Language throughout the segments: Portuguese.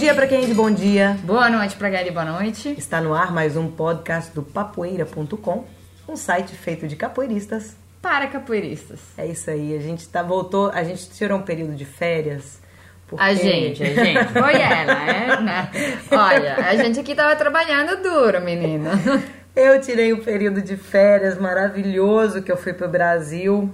Bom dia para quem é de bom dia. Boa noite para quem é de boa noite. Está no ar mais um podcast do papoeira.com, um site feito de capoeiristas para capoeiristas. É isso aí, a gente tá voltou, a gente tirou um período de férias. Porque... A gente, a gente, foi ela, é, né? Olha, a gente aqui tava trabalhando duro, menina. Eu tirei um período de férias maravilhoso que eu fui pro Brasil.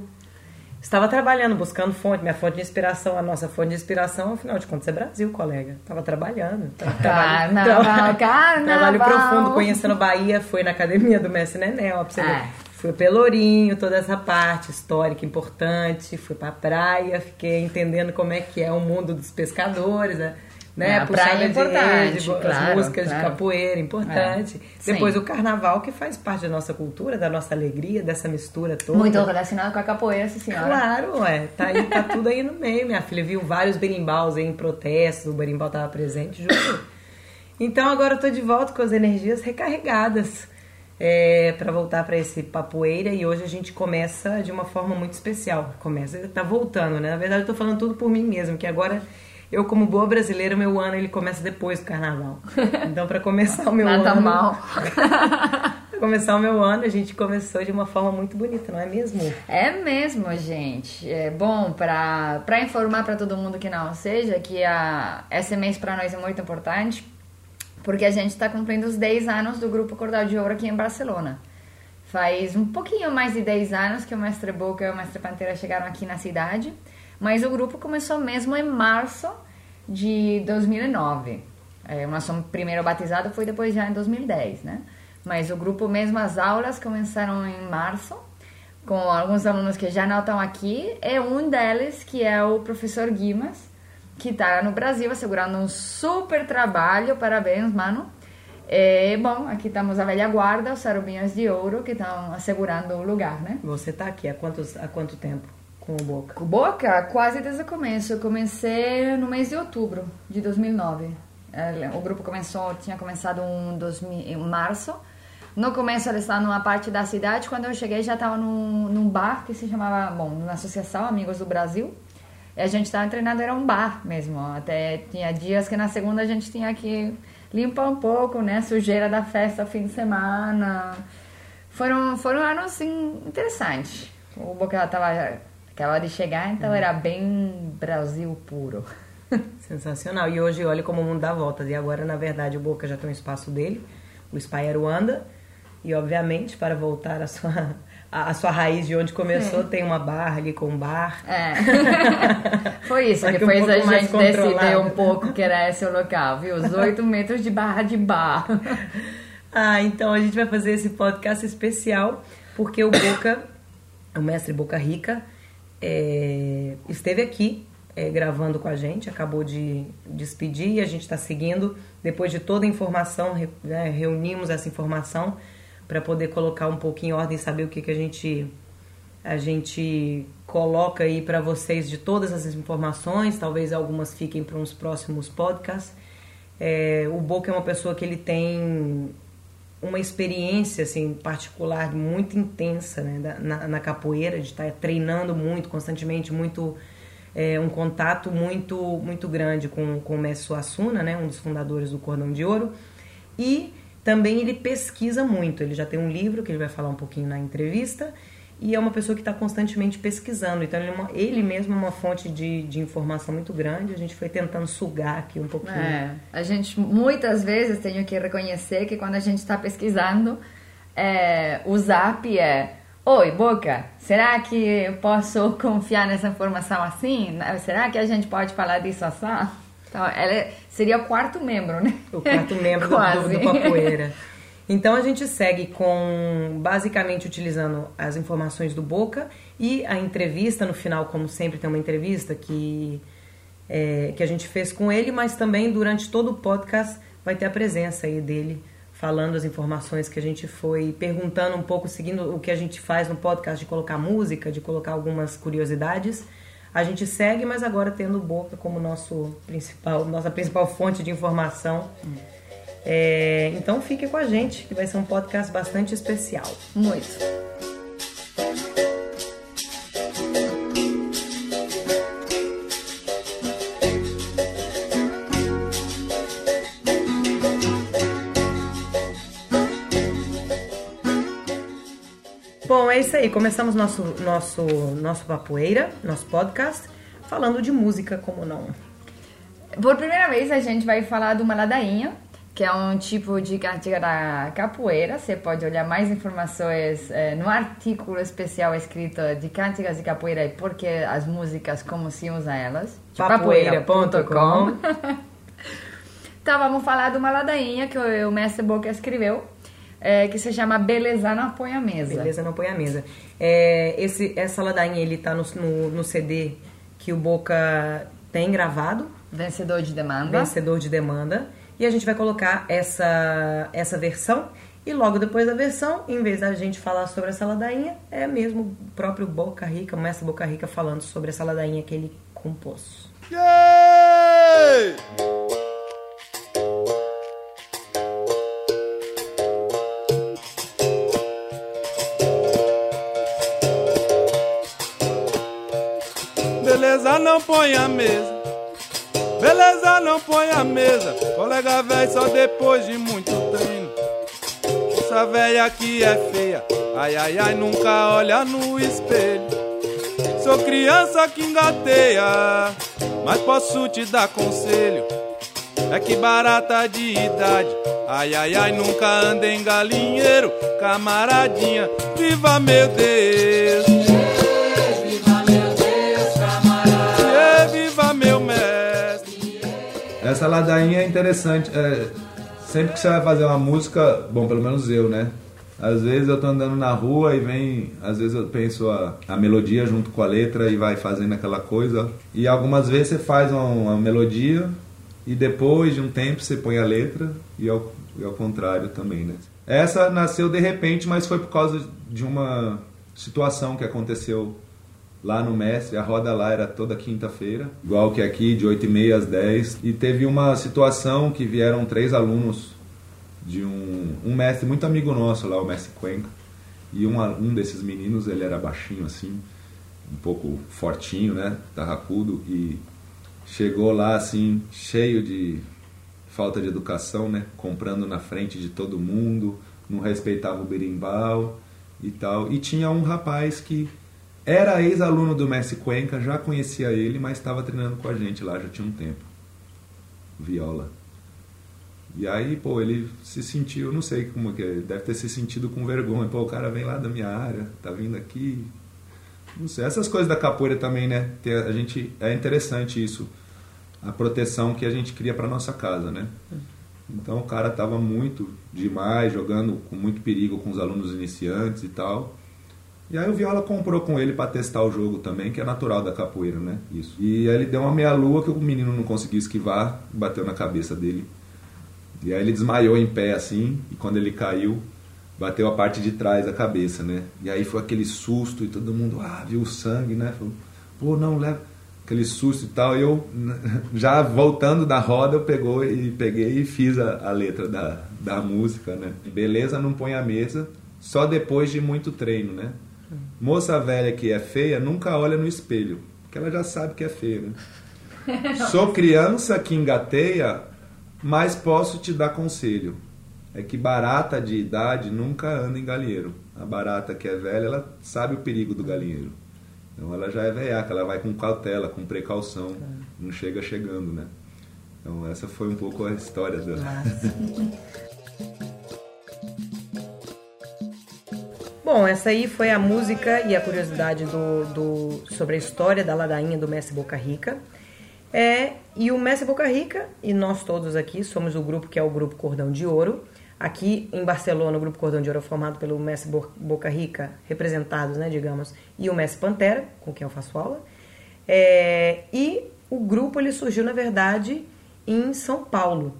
Estava trabalhando, buscando fonte, minha fonte de inspiração, a nossa fonte de inspiração, afinal de contas, é Brasil, colega. Estava trabalhando. Tava carnaval, trabalho, carnaval. Trabalho profundo, conhecendo Bahia, foi na academia do Mestre Nenel, pra você é. Fui Pelourinho, toda essa parte histórica importante. Fui pra praia, fiquei entendendo como é que é o mundo dos pescadores, né? Né? É, a praia é importante, rede, claro, as músicas claro. de capoeira, importante. É, Depois o carnaval, que faz parte da nossa cultura, da nossa alegria, dessa mistura toda. Muito relacionado com a capoeira, sim senhora. Claro, é. Tá, aí, tá tudo aí no meio. Minha filha viu vários berimbaus aí em protestos, o berimbau tava presente, juro. Então agora eu tô de volta com as energias recarregadas. É, para voltar para esse papoeira e hoje a gente começa de uma forma muito especial. Começa, tá voltando, né? Na verdade eu tô falando tudo por mim mesmo, que agora eu, como boa brasileira, meu ano ele começa depois do carnaval. Então, para começar o meu Nada ano. mal. pra começar o meu ano, a gente começou de uma forma muito bonita, não é mesmo? É mesmo, gente. É bom para informar para todo mundo que não seja que a, esse mês para nós é muito importante, porque a gente está cumprindo os 10 anos do Grupo Cordal de Ouro aqui em Barcelona. Faz um pouquinho mais de 10 anos que o Mestre Boca e o Mestre Pantera chegaram aqui na cidade. Mas o grupo começou mesmo em março de 2009. É, o nosso primeiro batizado foi depois já em 2010, né? Mas o grupo mesmo, as aulas começaram em março, com alguns alunos que já não estão aqui, e um deles, que é o professor Guimas, que está no Brasil assegurando um super trabalho, parabéns, mano. E, bom, aqui estamos a velha guarda, os sarubinhos de ouro, que estão assegurando o lugar, né? Você está aqui há, quantos, há quanto tempo? Com o Boca? Com o Boca? Quase desde o começo. Eu comecei no mês de outubro de 2009. É, o grupo começou, tinha começado em, 2000, em março. No começo eles estavam numa parte da cidade. Quando eu cheguei já estava num, num bar que se chamava, bom, na Associação Amigos do Brasil. E a gente estava treinando, era um bar mesmo. Até tinha dias que na segunda a gente tinha que limpar um pouco, né? Sujeira da festa, fim de semana. Foram, foram anos, assim, interessantes. O Boca estava Acabava de chegar, então era bem Brasil puro. Sensacional. E hoje olha como o mundo dá voltas. E agora, na verdade, o Boca já tem um espaço dele, o Spy Aruanda. E, obviamente, para voltar à sua, à sua raiz de onde começou, Sim. tem uma barra ali com um bar. É. Foi isso. Depois um a gente decidiu um pouco que era esse o local, viu? Os oito metros de barra de bar. Ah, então a gente vai fazer esse podcast especial porque o Boca, o mestre Boca Rica, é, esteve aqui é, gravando com a gente, acabou de despedir e a gente está seguindo. Depois de toda a informação, re, né, reunimos essa informação para poder colocar um pouco em ordem, saber o que, que a gente a gente coloca aí para vocês de todas essas informações. Talvez algumas fiquem para uns próximos podcasts. É, o Boca é uma pessoa que ele tem uma experiência assim particular muito intensa né, na, na capoeira de estar treinando muito constantemente muito é, um contato muito muito grande com, com o mestre Suassuna, né, um dos fundadores do Cordão de Ouro. E também ele pesquisa muito. Ele já tem um livro que ele vai falar um pouquinho na entrevista e é uma pessoa que está constantemente pesquisando. Então, ele, é uma, ele, mesmo é uma fonte de, de informação muito grande. A gente foi tentando sugar aqui um pouquinho. É, a gente, muitas vezes, tenho que reconhecer que quando a gente está pesquisando, é, o zap é: Oi, Boca, será que eu posso confiar nessa informação assim? Será que a gente pode falar disso assim? Então, ela seria o quarto membro, né? O quarto membro do, do, do Papoeira. Então a gente segue com basicamente utilizando as informações do Boca e a entrevista no final, como sempre tem uma entrevista que é, que a gente fez com ele, mas também durante todo o podcast vai ter a presença aí dele falando as informações que a gente foi perguntando um pouco, seguindo o que a gente faz no podcast de colocar música, de colocar algumas curiosidades. A gente segue, mas agora tendo Boca como nosso principal, nossa principal fonte de informação. Hum é, então fique com a gente, que vai ser um podcast bastante especial. Muito. Bom, é isso aí. Começamos nosso nosso nosso papoeira, nosso podcast, falando de música, como não. Por primeira vez a gente vai falar de uma ladainha que é um tipo de cantiga da capoeira. Você pode olhar mais informações é, no artigo especial escrito de Cânticas de Capoeira e por que as músicas, como se usa elas. Papoeira.com Então vamos falar de uma ladainha que o, o mestre Boca escreveu, é, que se chama Beleza não põe a mesa. Beleza não põe a mesa. É, esse, essa ladainha, ele tá no, no, no CD que o Boca tem gravado. Vencedor de demanda. Vencedor de demanda. E a gente vai colocar essa, essa versão. E logo depois da versão, em vez da gente falar sobre essa ladainha, é mesmo o próprio Boca Rica, o mestre Boca Rica, falando sobre essa ladainha que ele compôs. Yay! Beleza, não põe a mesa. Beleza, não põe a mesa. Colega velho, só depois de muito treino. Essa velha aqui é feia. Ai, ai, ai, nunca olha no espelho. Sou criança que engateia, mas posso te dar conselho. É que barata de idade. Ai, ai, ai, nunca anda em galinheiro. Camaradinha, viva meu Deus. Essa ladainha é interessante. é, sempre que você vai fazer uma música, bom, pelo menos eu, né? Às vezes eu tô andando na rua e vem, às vezes eu penso a, a melodia junto com a letra e vai fazendo aquela coisa. E algumas vezes você faz uma, uma melodia e depois de um tempo você põe a letra e ao, e ao contrário também, né? Essa nasceu de repente, mas foi por causa de uma situação que aconteceu lá no Mestre, a roda lá era toda quinta-feira, igual que aqui, de 8 e meia às 10. E teve uma situação que vieram três alunos de um, um mestre muito amigo nosso lá, o mestre Cuenca. E um, um desses meninos, ele era baixinho assim, um pouco fortinho, né, tarracudo, e chegou lá assim, cheio de falta de educação, né, comprando na frente de todo mundo, não respeitava o berimbau e tal. E tinha um rapaz que era ex-aluno do Messi Cuenca, já conhecia ele, mas estava treinando com a gente lá já tinha um tempo. Viola. E aí, pô, ele se sentiu, não sei como que é, deve ter se sentido com vergonha. Pô, o cara vem lá da minha área, tá vindo aqui. Não sei, essas coisas da capoeira também, né? A gente, é interessante isso, a proteção que a gente cria para nossa casa, né? Então o cara tava muito demais, jogando com muito perigo com os alunos iniciantes e tal. E aí o Viola comprou com ele para testar o jogo também, que é natural da capoeira, né? Isso. E aí ele deu uma meia-lua que o menino não conseguiu esquivar, bateu na cabeça dele. E aí ele desmaiou em pé assim, e quando ele caiu, bateu a parte de trás da cabeça, né? E aí foi aquele susto e todo mundo, ah, viu o sangue, né? Falou, pô, não, leva aquele susto e tal. E eu, já voltando da roda, eu pegou e peguei e fiz a, a letra da, da música, né? Beleza não põe a mesa, só depois de muito treino, né? Moça velha que é feia nunca olha no espelho, porque ela já sabe que é feia, né? Sou criança que engateia, mas posso te dar conselho. É que barata de idade nunca anda em galinheiro. A barata que é velha, ela sabe o perigo do galinheiro. Então ela já é velhaca, ela vai com cautela, com precaução, não chega chegando, né? Então essa foi um pouco a história dela. Bom, essa aí foi a música e a curiosidade do, do- sobre a história da ladainha do Mestre Boca Rica. É, e o Mestre Boca Rica, e nós todos aqui, somos o grupo que é o Grupo Cordão de Ouro. Aqui em Barcelona, o Grupo Cordão de Ouro é formado pelo Mestre Bo- Boca Rica, representados, né, digamos, e o Mestre Pantera, com quem eu faço aula. É, e o grupo ele surgiu, na verdade, em São Paulo,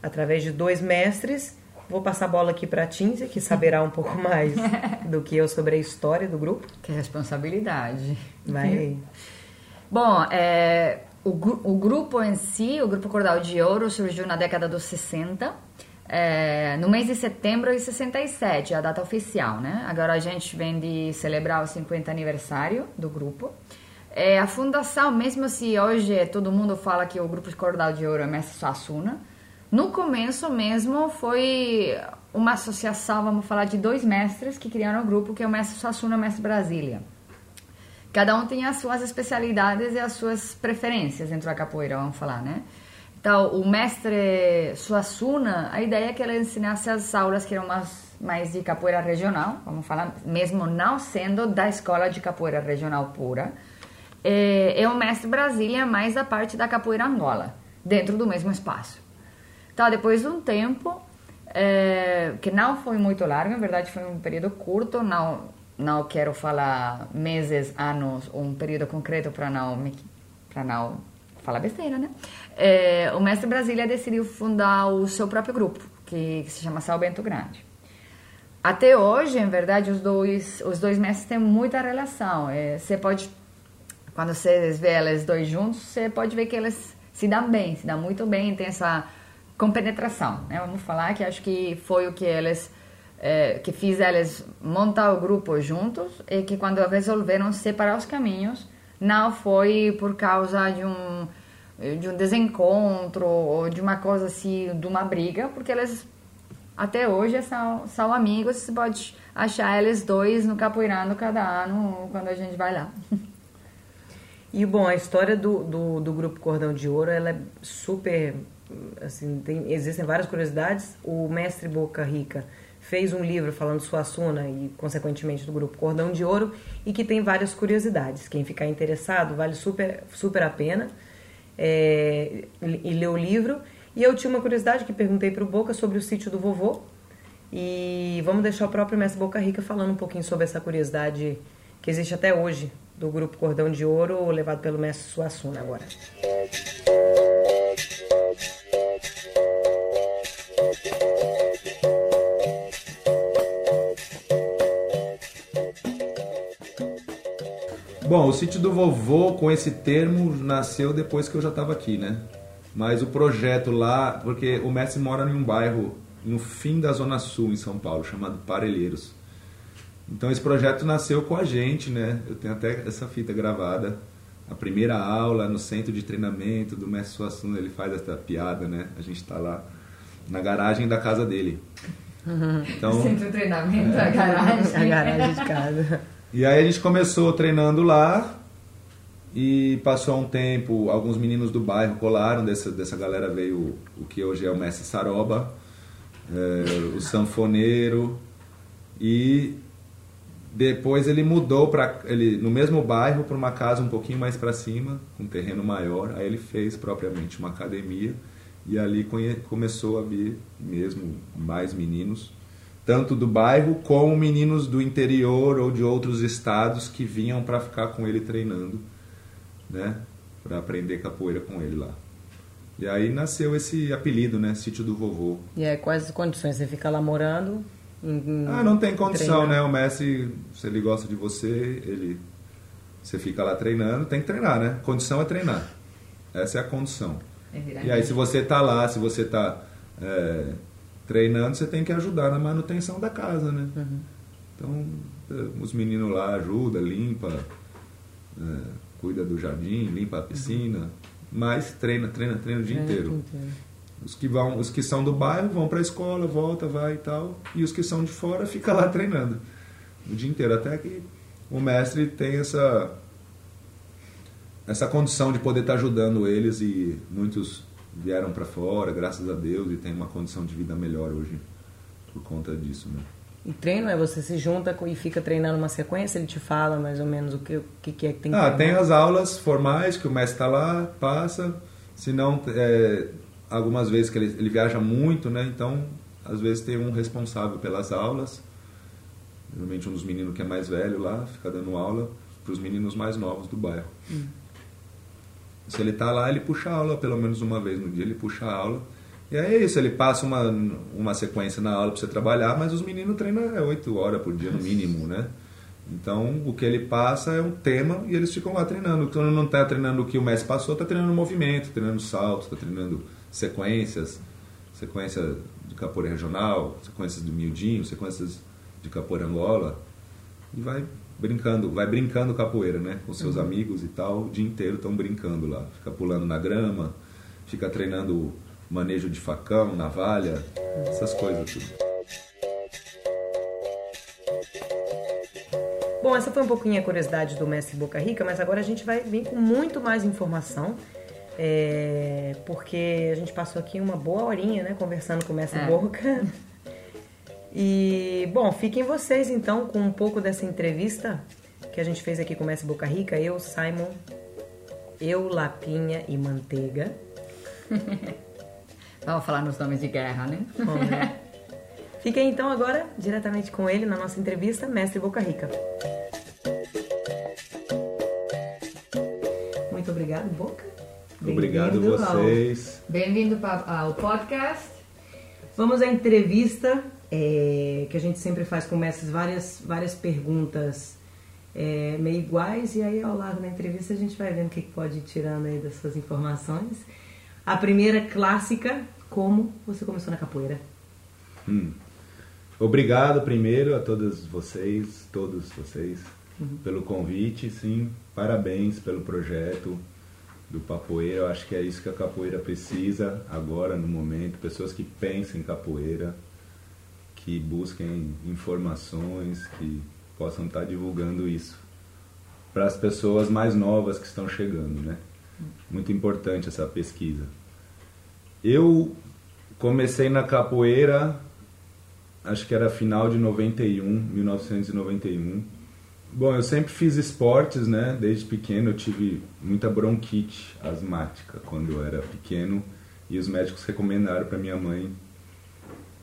através de dois mestres. Vou passar a bola aqui para a Tinzia, que saberá um pouco mais do que eu sobre a história do grupo. Que responsabilidade. Vai aí. Bom, é, o, o grupo em si, o Grupo Cordal de Ouro, surgiu na década dos 60, é, no mês de setembro de 67, a data oficial, né? Agora a gente vem de celebrar o 50 aniversário do grupo. É, a fundação, mesmo se hoje todo mundo fala que o Grupo Cordal de Ouro é Mestre Suassuna, no começo mesmo foi uma associação, vamos falar, de dois mestres que criaram o grupo, que é o mestre Suassuna e o mestre Brasília. Cada um tem as suas especialidades e as suas preferências dentro da capoeira, vamos falar, né? Então, o mestre Suassuna, a ideia é que ele ensinasse as aulas que eram mais, mais de capoeira regional, vamos falar, mesmo não sendo da escola de capoeira regional pura. E, e o mestre Brasília mais da parte da capoeira Angola, dentro do mesmo espaço. Então, depois de um tempo, é, que não foi muito largo, na verdade foi um período curto, não, não quero falar meses, anos, um período concreto para não, para não falar besteira, né? É, o mestre Brasília decidiu fundar o seu próprio grupo, que, que se chama Sal Bento Grande. Até hoje, em verdade, os dois, os dois mestres têm muita relação. É, você pode, quando você vê eles dois juntos, você pode ver que eles se dão bem, se dão muito bem, tem essa compenetração, né? Vamos falar que acho que foi o que eles é, que fez eles montar o grupo juntos e que quando resolveram separar os caminhos não foi por causa de um de um desencontro ou de uma coisa assim, de uma briga, porque eles até hoje são, são amigos, você pode achar eles dois no capoeirando cada ano quando a gente vai lá. E bom, a história do, do, do grupo Cordão de Ouro, ela é super, assim, tem, existem várias curiosidades. O mestre Boca Rica fez um livro falando Suassuna e, consequentemente, do grupo Cordão de Ouro e que tem várias curiosidades. Quem ficar interessado, vale super, super a pena é, e ler o livro. E eu tinha uma curiosidade que perguntei para o Boca sobre o sítio do vovô. E vamos deixar o próprio mestre Boca Rica falando um pouquinho sobre essa curiosidade que existe até hoje do grupo Cordão de Ouro, levado pelo mestre Suassuna agora. Bom, o sítio do vovô, com esse termo, nasceu depois que eu já estava aqui, né? Mas o projeto lá, porque o mestre mora em um bairro no fim da Zona Sul, em São Paulo, chamado Parelheiros. Então esse projeto nasceu com a gente, né? Eu tenho até essa fita gravada. A primeira aula no centro de treinamento do mestre Suassuna, ele faz essa piada, né? A gente está lá na garagem da casa dele. Então, centro de treinamento, é, a garagem. A garagem de casa. E aí a gente começou treinando lá e passou um tempo, alguns meninos do bairro colaram, dessa, dessa galera veio o que hoje é o mestre Saroba, é, o sanfoneiro e depois ele mudou para ele no mesmo bairro para uma casa um pouquinho mais para cima, com um terreno maior. Aí ele fez propriamente uma academia e ali começou a vir mesmo mais meninos tanto do bairro como meninos do interior ou de outros estados que vinham para ficar com ele treinando, né, para aprender capoeira com ele lá. E aí nasceu esse apelido, né, Sítio do Vovô. E aí quais as condições? Você fica lá morando? Em, ah, não tem condição, treinando. né? O mestre, se ele gosta de você, ele você fica lá treinando, tem que treinar, né? Condição é treinar. Essa é a condição. É e aí se você tá lá, se você tá é, treinando, você tem que ajudar na manutenção da casa, né? Uhum. Então, eh, os meninos lá ajudam, limpa, é, cuida do jardim, limpa a piscina, uhum. mas treina, treina, treina o dia inteiro. Os que vão, os que são do bairro vão para a escola, volta, vai e tal, e os que são de fora fica lá treinando o dia inteiro, até que o mestre tem essa essa condição de poder estar tá ajudando eles e muitos vieram para fora, graças a Deus, e tem uma condição de vida melhor hoje por conta disso, né? E treino é você se junta e fica treinando uma sequência, ele te fala mais ou menos o que, o que é que tem que Ah, treinar. tem as aulas formais que o mestre está lá, passa, se não, é, algumas vezes que ele, ele viaja muito, né? Então, às vezes tem um responsável pelas aulas, normalmente um dos meninos que é mais velho lá, fica dando aula para os meninos mais novos do bairro. Hum. Se ele está lá, ele puxa a aula pelo menos uma vez no dia, ele puxa a aula. E é isso, ele passa uma, uma sequência na aula para você trabalhar, mas os meninos treinam é 8 horas por dia no mínimo, né? Então, o que ele passa é um tema e eles ficam lá treinando. Quando não está treinando o que o mestre passou, está treinando movimento, treinando salto, está treinando sequências, sequência de capoeira regional, sequências do miudinho, sequências de capoeira angola. E vai brincando, vai brincando capoeira, né? Com seus uhum. amigos e tal, o dia inteiro estão brincando lá. Fica pulando na grama, fica treinando manejo de facão, navalha, essas coisas tudo. Bom, essa foi um pouquinho a curiosidade do mestre Boca Rica, mas agora a gente vai vir com muito mais informação. É, porque a gente passou aqui uma boa horinha, né, conversando com o mestre é. Boca. E, bom, fiquem vocês então com um pouco dessa entrevista que a gente fez aqui com o mestre Boca Rica, eu, Simon, eu, Lapinha e Manteiga. Vamos falar nos nomes de guerra, né? Vamos lá. Fiquem então agora diretamente com ele na nossa entrevista, mestre Boca Rica. Muito obrigado, Boca. Obrigado Bem-vindo ao- vocês. Bem-vindo pa- ao podcast. Vamos à entrevista, é, que a gente sempre faz com mestres várias, várias perguntas é, meio iguais, e aí ao lado da entrevista a gente vai vendo o que pode ir tirando aí das suas informações. A primeira clássica, como você começou na capoeira? Hum. Obrigado primeiro a todas vocês, todos vocês, pelo convite, sim. Parabéns pelo projeto do Capoeira. Eu acho que é isso que a capoeira precisa agora, no momento. Pessoas que pensem em capoeira, que busquem informações, que possam estar divulgando isso para as pessoas mais novas que estão chegando, né? Muito importante essa pesquisa. Eu comecei na capoeira, acho que era final de 91, 1991. Bom, eu sempre fiz esportes, né? Desde pequeno eu tive muita bronquite asmática quando eu era pequeno e os médicos recomendaram para minha mãe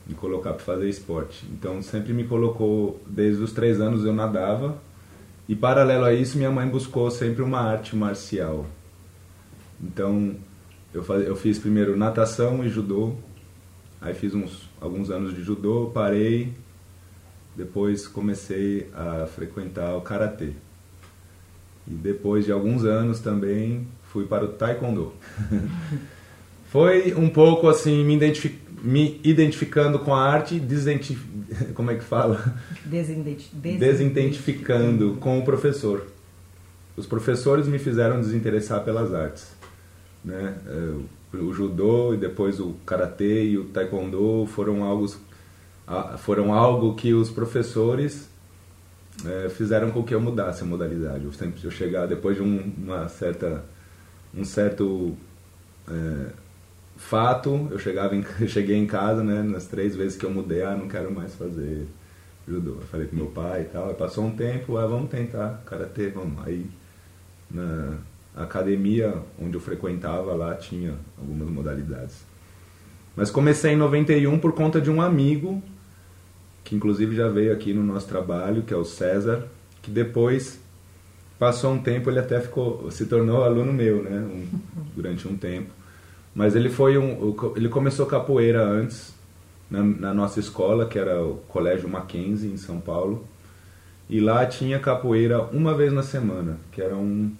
me colocar para fazer esporte. Então sempre me colocou, desde os três anos eu nadava e paralelo a isso minha mãe buscou sempre uma arte marcial. Então eu, faz, eu fiz primeiro natação e judô, aí fiz uns alguns anos de judô, parei, depois comecei a frequentar o karatê. E depois de alguns anos também fui para o taekwondo. Foi um pouco assim me, identifi me identificando com a arte, desidenti como é que fala? Desidenti Desidentificando com o professor. Os professores me fizeram desinteressar pelas artes, né? É, O judô e depois o karatê e o taekwondo foram algo foram algo que os professores é, fizeram com que eu mudasse a modalidade. Eu sempre eu chegar depois de um, uma certa um certo é, fato, eu chegava em, eu cheguei em casa, né, nas três vezes que eu mudei, ah, não quero mais fazer judô. Eu falei com meu pai e tal, passou um tempo, ah, vamos tentar karatê, vamos. Aí na academia onde eu frequentava lá tinha algumas modalidades. Mas comecei em 91 por conta de um amigo que inclusive já veio aqui no nosso trabalho, que é o César, que depois passou um tempo, ele até ficou, se tornou aluno meu, né, um- durante um tempo. Mas ele foi um, ele começou capoeira antes na, na nossa escola, que era o Colégio Mackenzie em São Paulo, e lá tinha capoeira uma vez na semana, que era um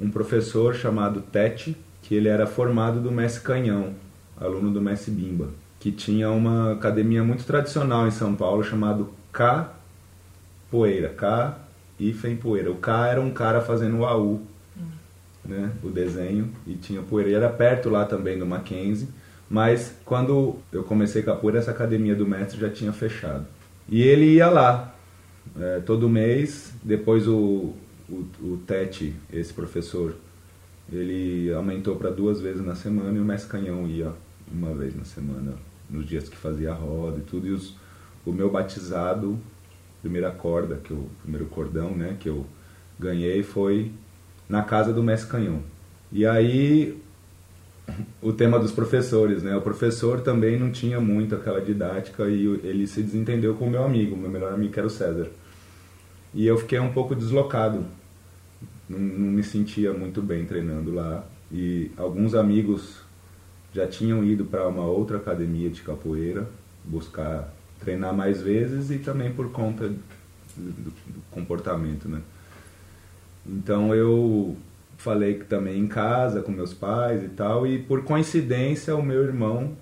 um professor chamado Tete, que ele era formado do Mestre Canhão, aluno do Mestre Bimba, que tinha uma academia muito tradicional em São Paulo chamado Capoeira, K hífen poeira. O K era um cara fazendo o AU, né, o desenho, e tinha poeira. Perto lá também do Mackenzie, mas quando eu comecei capoeira, essa academia do mestre já tinha fechado. E ele ia lá, é, todo mês, depois o, o, o Tete, esse professor, ele aumentou para duas vezes na semana e o mestre Canhão ia uma vez na semana, nos dias que fazia a roda e tudo. E os, o meu batizado, primeira corda, que eu, primeiro cordão, né, que eu ganhei foi na casa do mestre Canhão. E aí o tema dos professores, né? O professor também não tinha muito aquela didática e ele se desentendeu com o meu amigo, meu melhor amigo que era o César. E eu fiquei um pouco deslocado. Não, não me sentia muito bem treinando lá. E alguns amigos já tinham ido para uma outra academia de capoeira buscar treinar mais vezes e também por conta do- do comportamento, né? Então eu falei que também em casa com meus pais e tal e por coincidência o meu irmão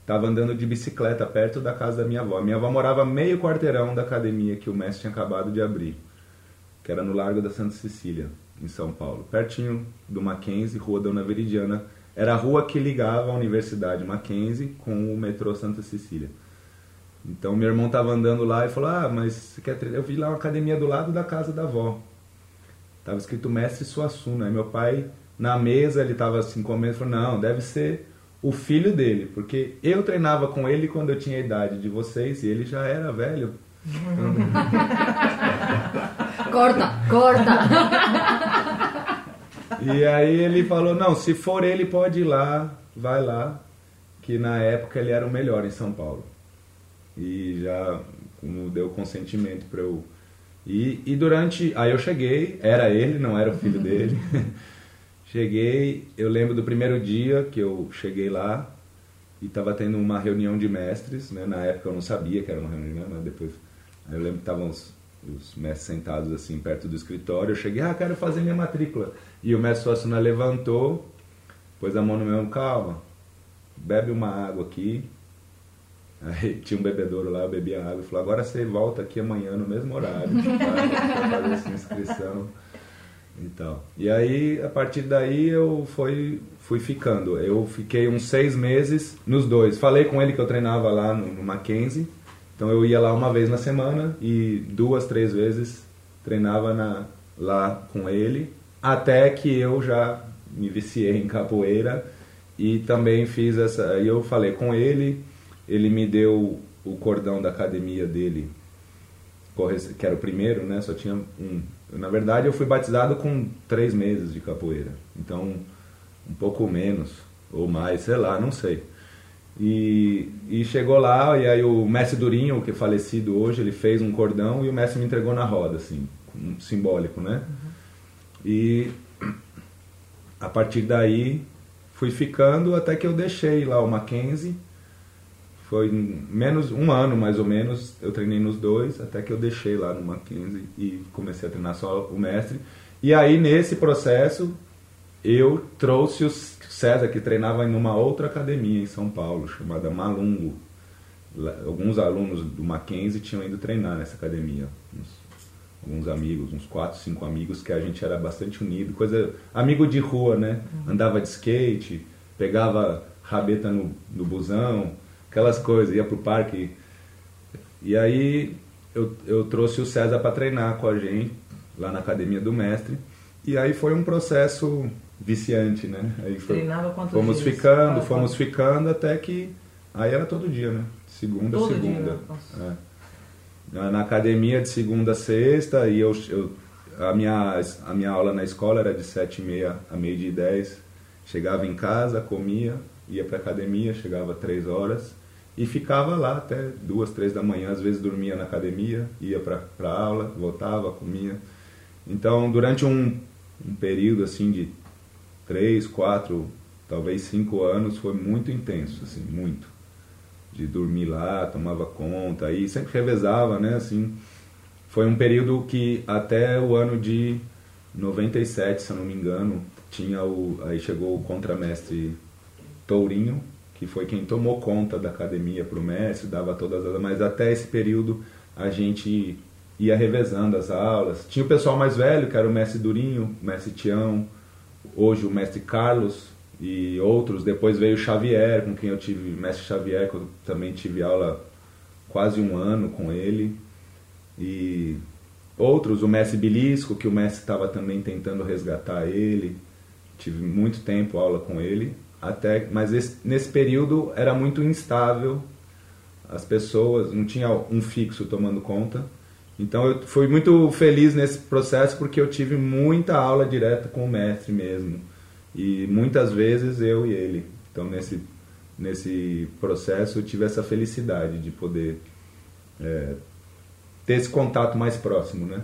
estava andando de bicicleta perto da casa da minha avó. Minha avó morava meio quarteirão da academia que o mestre tinha acabado de abrir, que era no Largo da Santa Cecília, em São Paulo, pertinho do Mackenzie, Rua Dona Veridiana. Era a rua que ligava a Universidade Mackenzie com o metrô Santa Cecília. Então meu irmão tava andando lá e falou: Ah, mas você quer treinar? Eu vi lá uma academia do lado da casa da avó. Tava escrito Mestre Suassuna. Aí meu pai, na mesa, ele tava assim comendo falou: Não, deve ser o filho dele, porque eu treinava com ele quando eu tinha a idade de vocês e ele já era velho. Corta, corta. E aí ele falou: Não, se for ele, pode ir lá, vai lá. Que na época ele era o melhor em São Paulo. E já como deu consentimento para eu ir. E durante. Aí eu cheguei, era ele, não era o filho dele. cheguei, eu lembro do primeiro dia que eu cheguei lá e estava tendo uma reunião de mestres. Né? Na época eu não sabia que era uma reunião, mas depois. Aí eu lembro que estavam os, os mestres sentados assim perto do escritório. Eu cheguei, ah, quero fazer minha matrícula. E o mestre Suassuna levantou, pôs a mão no meu, calma, bebe uma água aqui. Aí tinha um bebedouro lá, eu bebia água e falou, agora você volta aqui amanhã no mesmo horário para fazer sua inscrição e. E aí, a partir daí, eu fui, fui ficando. Eu fiquei uns seis meses nos dois. Falei com ele que eu treinava lá no, no Mackenzie. Então eu ia lá uma vez na semana e duas, três vezes treinava na, lá com ele. Até que eu já me viciei em capoeira e também fiz essa. Aí eu falei com ele, ele me deu o cordão da academia dele, que era o primeiro, né? Só tinha um. Na verdade, eu fui batizado com três meses de capoeira, então um pouco menos ou mais, sei lá, não sei. E, e chegou lá e aí o mestre Durinho, que é falecido hoje, ele fez um cordão e o mestre me entregou na roda, assim, um simbólico, né? Uhum. E a partir daí fui ficando até que eu deixei lá o Mackenzie. Foi menos um ano mais ou menos, eu treinei nos dois, até que eu deixei lá no Mackenzie e comecei a treinar só o mestre. E aí nesse processo eu trouxe o César que treinava em uma outra academia em São Paulo, chamada Malungo. Alguns alunos do Mackenzie tinham ido treinar nessa academia, uns alguns amigos, uns quatro, cinco amigos, que a gente era bastante unido, coisa amigo de rua, né? Uhum. Andava de skate, pegava rabeta no, no busão, aquelas coisas, ia pro parque. E aí eu, eu trouxe o César para treinar com a gente lá na academia do mestre. E aí foi um processo viciante, né? Aí foi, Treinava quantos fomos dias? ficando, fomos ficando até que aí era todo dia, né? Segunda, Todo segunda. dia. É na academia de segunda a sexta e eu, eu, a, minha, a minha aula na escola era de sete e meia a meio de dez. Chegava em casa, comia, ia para academia, chegava três horas e ficava lá até duas, três da manhã. Às vezes dormia na academia, ia para aula, voltava, comia. Então, durante um, um período assim de três, quatro, talvez cinco anos, foi muito intenso, assim, muito de dormir lá, tomava conta, aí sempre revezava, né, assim. Foi um período que até o ano de 97, se eu não me engano, tinha o aí chegou o contramestre Tourinho, que foi quem tomou conta da academia para o mestre, dava todas as mas até esse período a gente ia revezando as aulas. Tinha o pessoal mais velho, que era o mestre Durinho, o mestre Tião, hoje o mestre Carlos, e outros. Depois veio Xavier, com quem eu tive, mestre Xavier, que eu também tive aula quase um ano com ele. E outros, o mestre Bilisco, que o mestre estava também tentando resgatar ele. Tive muito tempo aula com ele, até, mas esse, nesse período era muito instável. As pessoas não tinha um fixo tomando conta. Então eu fui muito feliz nesse processo porque eu tive muita aula direta com o mestre mesmo e muitas vezes eu e ele. Então nesse nesse processo eu tive essa felicidade de poder é, ter esse contato mais próximo, né?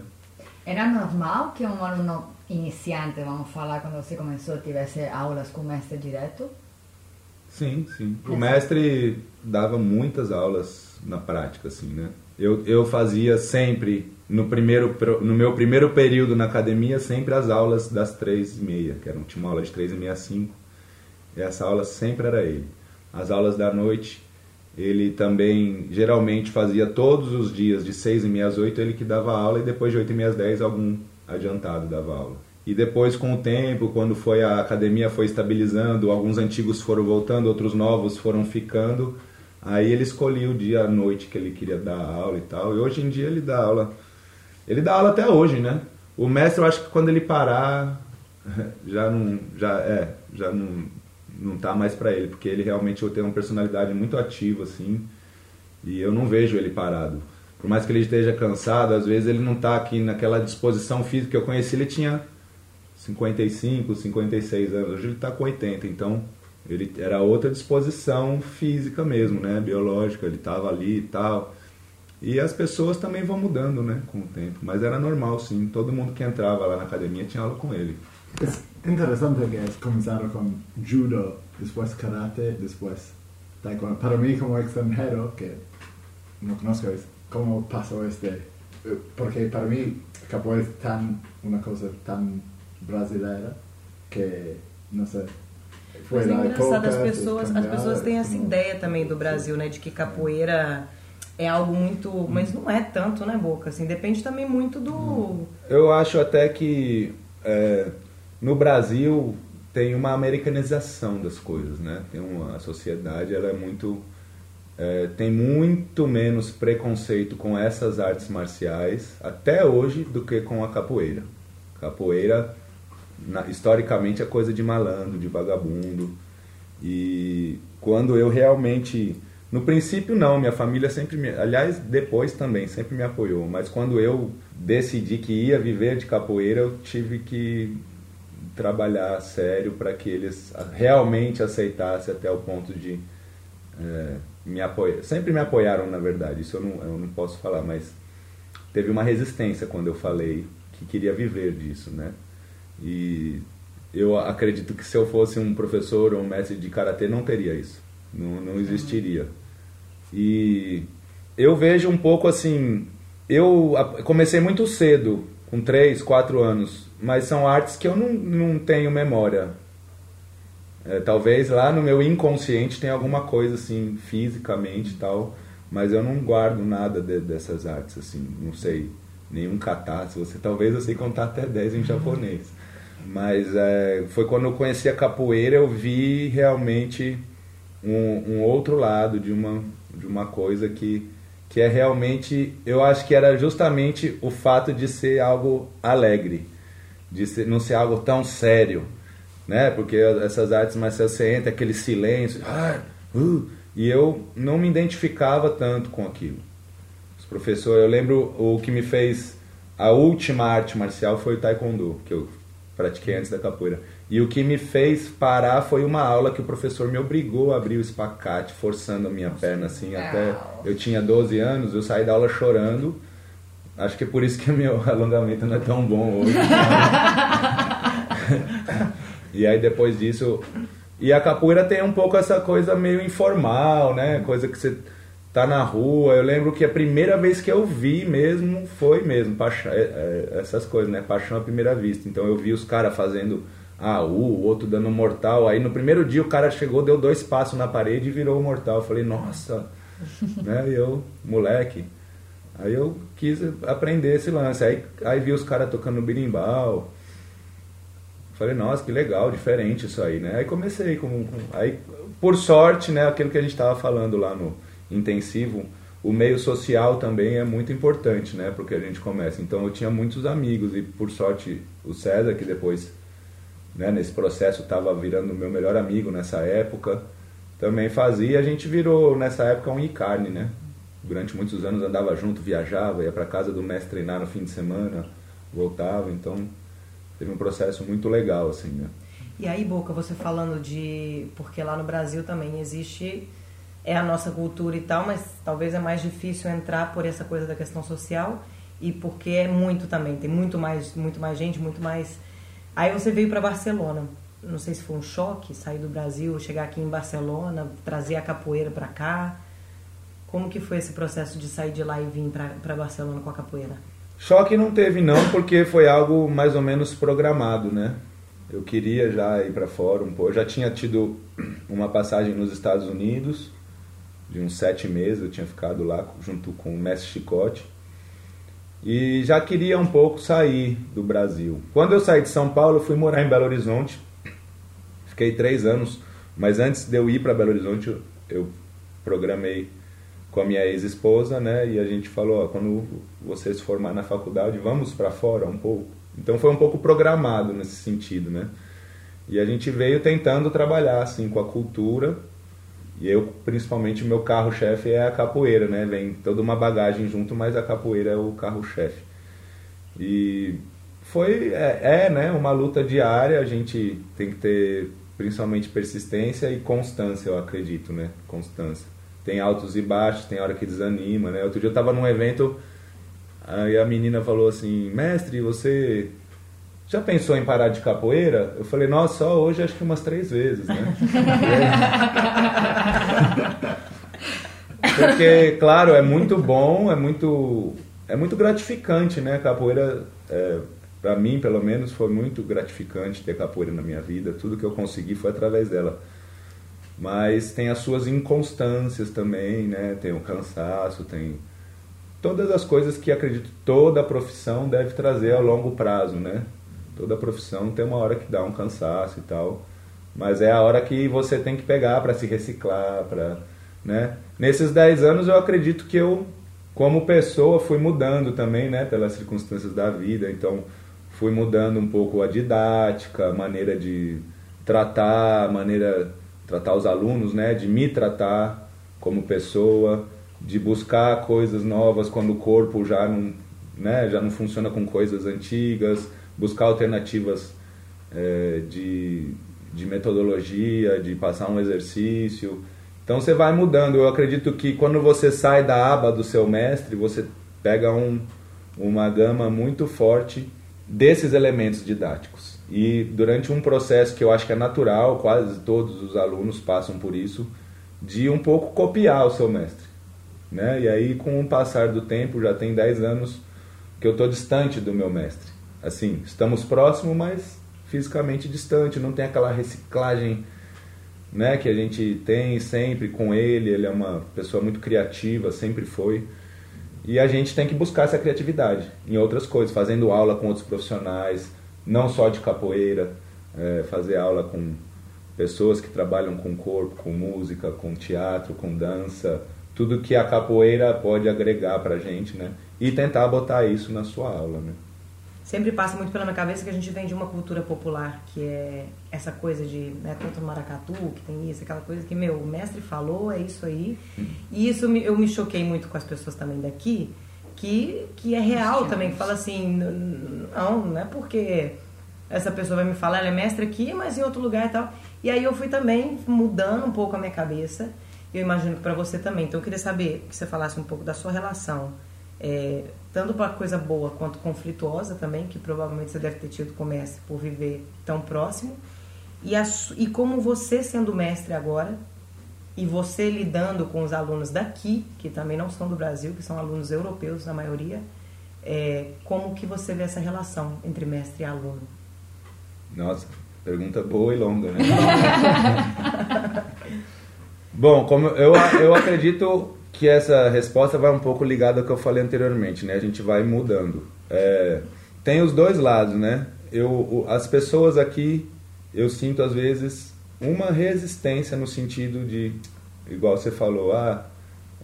Era normal que um aluno iniciante, vamos falar, quando você começou, tivesse aulas com o mestre direto? Sim, sim. O mestre dava muitas aulas na prática, assim, né? Eu, eu fazia sempre no, primeiro, no meu primeiro período na academia, sempre as aulas das três e meia, que era, tinha uma aula de três e meia a cinco, e essa aula sempre era ele. As aulas da noite, ele também geralmente fazia todos os dias, de seis e meia às oito, ele que dava aula, e depois de oito e meia às dez, algum adiantado dava aula. E depois, com o tempo, quando foi a academia foi estabilizando, alguns antigos foram voltando, outros novos foram ficando, Aí ele escolhia o dia, a noite que ele queria dar aula e tal. E hoje em dia ele dá aula. Ele dá aula até hoje, né? O mestre, eu acho que quando ele parar, já não, já é, já não, não tá mais para ele, porque ele realmente tem uma personalidade muito ativa, assim. E eu não vejo ele parado. Por mais que ele esteja cansado, às vezes ele não tá aqui naquela disposição física que eu conheci, ele tinha 55, 56 anos. Hoje ele tá com 80, então ele era outra disposição física mesmo, né, biológica, ele estava ali e tal. E as pessoas também vão mudando, né, com o tempo. Mas era normal, sim. Todo mundo que entrava lá na academia tinha aula com ele. É interessante que começaram com judo, depois karate, depois taekwondo. Para mim, como extranjero, que não conozco isso, como passou este... Porque para mim, capoeira é tão, uma coisa tão brasileira que, não sei, foi Mas é engraçado, as pessoas, as pessoas têm essa ideia também do Brasil, né? De que capoeira é algo muito. Mas não é tanto, né, Boca? Assim, depende também muito do. Eu acho até que é, no Brasil tem uma americanização das coisas, né? Tem uma a sociedade, ela é muito. É, tem muito menos preconceito com essas artes marciais até hoje do que com a capoeira. Capoeira na, historicamente é coisa de malandro, de vagabundo. E quando eu realmente. No princípio, não, minha família sempre me. Aliás, depois também, sempre me apoiou. Mas quando eu decidi que ia viver de capoeira, eu tive que trabalhar sério para que eles realmente aceitassem até o ponto de é, me apoiar. Sempre me apoiaram, na verdade, isso eu não, eu não posso falar, mas teve uma resistência quando eu falei que queria viver disso, né? E eu acredito que se eu fosse um professor ou um mestre de karatê não teria isso, não, não existiria. E eu vejo um pouco assim, eu comecei muito cedo, com 3, 4 anos, mas são artes que eu não, não tenho memória. É, talvez lá no meu inconsciente tenha alguma coisa assim, fisicamente e tal, mas eu não guardo nada de, dessas artes, assim, não sei, nenhum kata, se você talvez eu sei contar até 10 em japonês. Mas é, foi quando eu conheci a capoeira, eu vi realmente um, um, outro lado de uma, de uma coisa que, que é realmente. Eu acho que era justamente o fato de ser algo alegre, de ser, não ser algo tão sério. Né? Porque essas artes mais você entra, aquele silêncio, ah, uh, e eu não me identificava tanto com aquilo. Os professores, eu lembro o que me fez a última arte marcial foi o taekwondo, que eu pratiquei antes da capoeira. E o que me fez parar foi uma aula que o professor me obrigou a abrir o espacate, forçando a minha perna assim até eu tinha 12 anos, eu saí da aula chorando. Acho que é por isso que o meu alongamento não é tão bom hoje. e aí depois disso, e a capoeira tem um pouco essa coisa meio informal, né? Coisa que você tá na rua. Eu lembro que a primeira vez que eu vi mesmo foi mesmo paixão, é, é, essas coisas, né? Paixão à primeira vista. Então eu vi os caras fazendo AU, o outro dando um mortal. Aí no primeiro dia o cara chegou, deu dois passos na parede e virou o um mortal. Eu falei, nossa, né? E eu, moleque. Aí eu quis aprender esse lance. Aí, aí vi os caras tocando birimbau. Falei, nossa, que legal, diferente isso aí, né? Aí comecei com, com aí por sorte, né, aquilo que a gente estava falando lá no intensivo, o meio social também é muito importante, né, porque a gente começa. Então eu tinha muitos amigos e por sorte o César que depois, né, nesse processo estava virando meu melhor amigo nessa época, também fazia. A gente virou nessa época um icarne, né? Durante muitos anos andava junto, viajava, ia para casa do mestre treinar no fim de semana, voltava. Então teve um processo muito legal assim, né? E aí, Boca, você falando de. Porque lá no Brasil também existe é a nossa cultura e tal, mas talvez é mais difícil entrar por essa coisa da questão social e porque é muito também, tem muito mais, muito mais gente, muito mais. Aí você veio para Barcelona. Não sei se foi um choque sair do Brasil, chegar aqui em Barcelona, trazer a capoeira para cá. Como que foi esse processo de sair de lá e vir para Barcelona com a capoeira? Choque não teve não, porque foi algo mais ou menos programado, né? Eu queria já ir para fora um pouco. Eu já tinha tido uma passagem nos Estados Unidos, de uns sete meses, eu tinha ficado lá junto com o Mestre Chicote. E já queria um pouco sair do Brasil. Quando eu saí de São Paulo, eu fui morar em Belo Horizonte. Fiquei três anos, mas antes de eu ir para Belo Horizonte, eu programei com a minha ex-esposa, né? E a gente falou, ó, quando você se formar na faculdade, vamos para fora um pouco. Então foi um pouco programado nesse sentido, né? E a gente veio tentando trabalhar assim com a cultura. E eu, principalmente, meu carro-chefe é a capoeira, né? Vem toda uma bagagem junto, mas a capoeira é o carro-chefe. E foi, é, é, né, uma luta diária, a gente tem que ter principalmente persistência e constância, eu acredito, né? Constância. Tem altos e baixos, tem hora que desanima, né? Outro dia eu estava num evento, aí a menina falou assim, mestre, você já pensou em parar de capoeira? Eu falei, nossa, só hoje acho que umas três vezes, né? Porque, claro, é muito bom, é muito, é muito gratificante, né? Capoeira, é, para mim, pelo menos, foi muito gratificante ter capoeira na minha vida. Tudo que eu consegui foi através dela. Mas tem as suas inconstâncias também, né? Tem o cansaço, tem todas as coisas que acredito toda profissão deve trazer a longo prazo, né? Toda profissão tem uma hora que dá um cansaço e tal, mas é a hora que você tem que pegar para se reciclar, para, né? Nesses 10 anos eu acredito que eu como pessoa fui mudando também, né, pelas circunstâncias da vida, então fui mudando um pouco a didática, a maneira de tratar, a maneira tratar os alunos, né, de me tratar como pessoa, de buscar coisas novas quando o corpo já não, né, já não funciona com coisas antigas, buscar alternativas é, de, de metodologia, de passar um exercício. Então você vai mudando. Eu acredito que quando você sai da aba do seu mestre, você pega um, uma gama muito forte desses elementos didáticos. E durante um processo que eu acho que é natural, quase todos os alunos passam por isso, de um pouco copiar o seu mestre. Né? E aí, com o passar do tempo, já tem 10 anos que eu estou distante do meu mestre assim, estamos próximos, mas fisicamente distante, não tem aquela reciclagem né, que a gente tem sempre com ele, ele é uma pessoa muito criativa, sempre foi. E a gente tem que buscar essa criatividade em outras coisas, fazendo aula com outros profissionais, não só de capoeira, é, fazer aula com pessoas que trabalham com corpo, com música, com teatro, com dança, tudo que a capoeira pode agregar para a gente, né? E tentar botar isso na sua aula, né? Sempre passa muito pela minha cabeça que a gente vem de uma cultura popular, que é essa coisa de, né, tanto no maracatu, que tem isso, aquela coisa que, meu, o mestre falou, é isso aí. E isso eu me choquei muito com as pessoas também daqui, que, que é real também, que fala assim, não, não é porque essa pessoa vai me falar, ela é mestre aqui, mas em outro lugar e tal. E aí eu fui também mudando um pouco a minha cabeça, eu imagino que para você também. Então eu queria saber que você falasse um pouco da sua relação é, tanto para coisa boa quanto conflituosa também, que provavelmente você deve ter tido com o mestre por viver tão próximo, e, a, e como você sendo mestre agora, e você lidando com os alunos daqui, que também não são do Brasil, que são alunos europeus na maioria, é, como que você vê essa relação entre mestre e aluno? Nossa, pergunta boa e longa, né? Bom, como eu, eu acredito que essa resposta vai um pouco ligada ao que eu falei anteriormente, né? A gente vai mudando. É, tem os dois lados, né? Eu, as pessoas aqui, eu sinto às vezes uma resistência no sentido de, igual você falou, ah,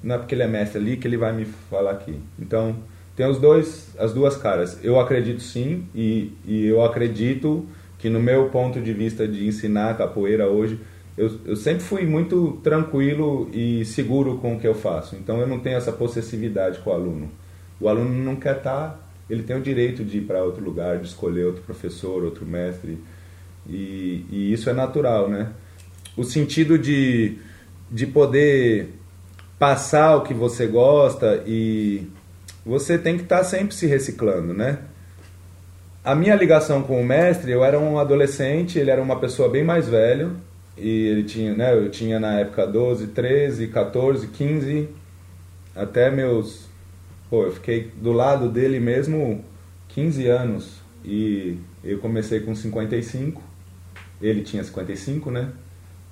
não é porque ele é mestre ali que ele vai me falar aqui. Então, tem os dois, as duas caras. Eu acredito sim, e, e eu acredito que no meu ponto de vista de ensinar capoeira hoje, eu, eu sempre fui muito tranquilo e seguro com o que eu faço. Então eu não tenho essa possessividade com o aluno. O aluno não quer estar, tá, ele tem o direito de ir para outro lugar, de escolher outro professor, outro mestre. E, e isso é natural, né? O sentido de, de poder passar o que você gosta e você tem que estar tá sempre se reciclando, né? A minha ligação com o mestre, eu era um adolescente, ele era uma pessoa bem mais velho, e ele tinha, né, eu tinha na época 12, 13, 14, 15, até meus. Pô, eu fiquei do lado dele mesmo 15 anos. E eu comecei com 55, ele tinha 55, né?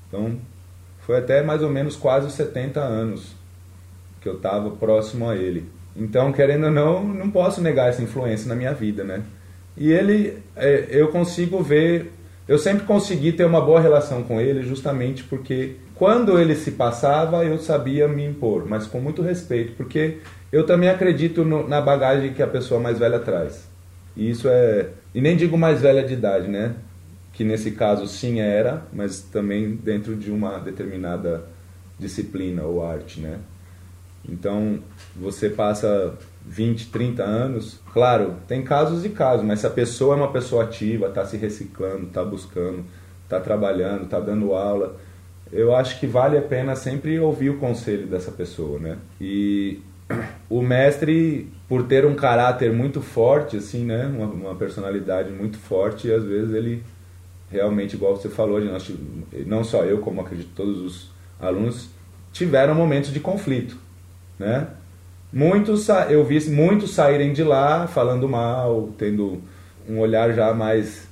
Então foi até mais ou menos quase 70 anos que eu estava próximo a ele. Então, querendo ou não, não posso negar essa influência na minha vida, né? E ele, é, eu consigo ver eu sempre consegui ter uma boa relação com ele, justamente porque quando ele se passava, eu sabia me impor, mas com muito respeito, porque eu também acredito no, na bagagem que a pessoa mais velha traz. E isso é. E nem digo mais velha de idade, né? Que nesse caso sim era, mas também dentro de uma determinada disciplina ou arte, né? Então, você passa 20, 30 anos, claro, tem casos e casos, mas se a pessoa é uma pessoa ativa, está se reciclando, está buscando, está trabalhando, está dando aula, eu acho que vale a pena sempre ouvir o conselho dessa pessoa, né? E o mestre, por ter um caráter muito forte, assim, né? Uma, uma personalidade muito forte, às vezes ele realmente, igual você falou, nós, não só eu, como acredito todos os alunos, tiveram momentos de conflito, né? Muitos, eu vi muitos saírem de lá falando mal, tendo um olhar já mais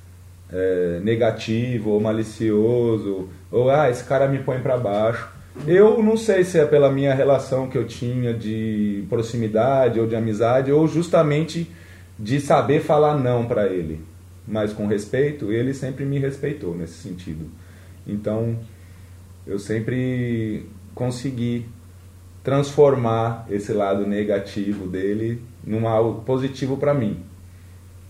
é, negativo ou malicioso, ou ah, esse cara me põe para baixo. Eu não sei se é pela minha relação que eu tinha de proximidade ou de amizade, ou justamente de saber falar não para ele, mas com respeito, ele sempre me respeitou nesse sentido. Então, eu sempre consegui transformar esse lado negativo dele num algo positivo para mim.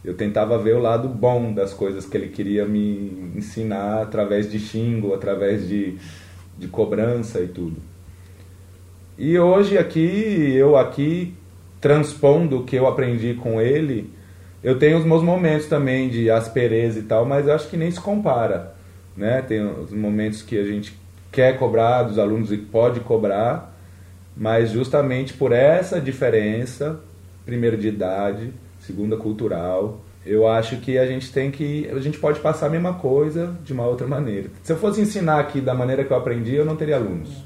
Eu tentava ver o lado bom das coisas que ele queria me ensinar através de xingo, através de, de cobrança e tudo. E hoje aqui, eu aqui transpondo o que eu aprendi com ele, eu tenho os meus momentos também de aspereza e tal, mas acho que nem se compara, né? Tem os momentos que a gente quer cobrar dos alunos e pode cobrar, mas justamente por essa diferença, primeiro de idade, segunda cultural, eu acho que a gente tem que. A gente pode passar a mesma coisa de uma outra maneira. Se eu fosse ensinar aqui da maneira que eu aprendi, eu não teria alunos.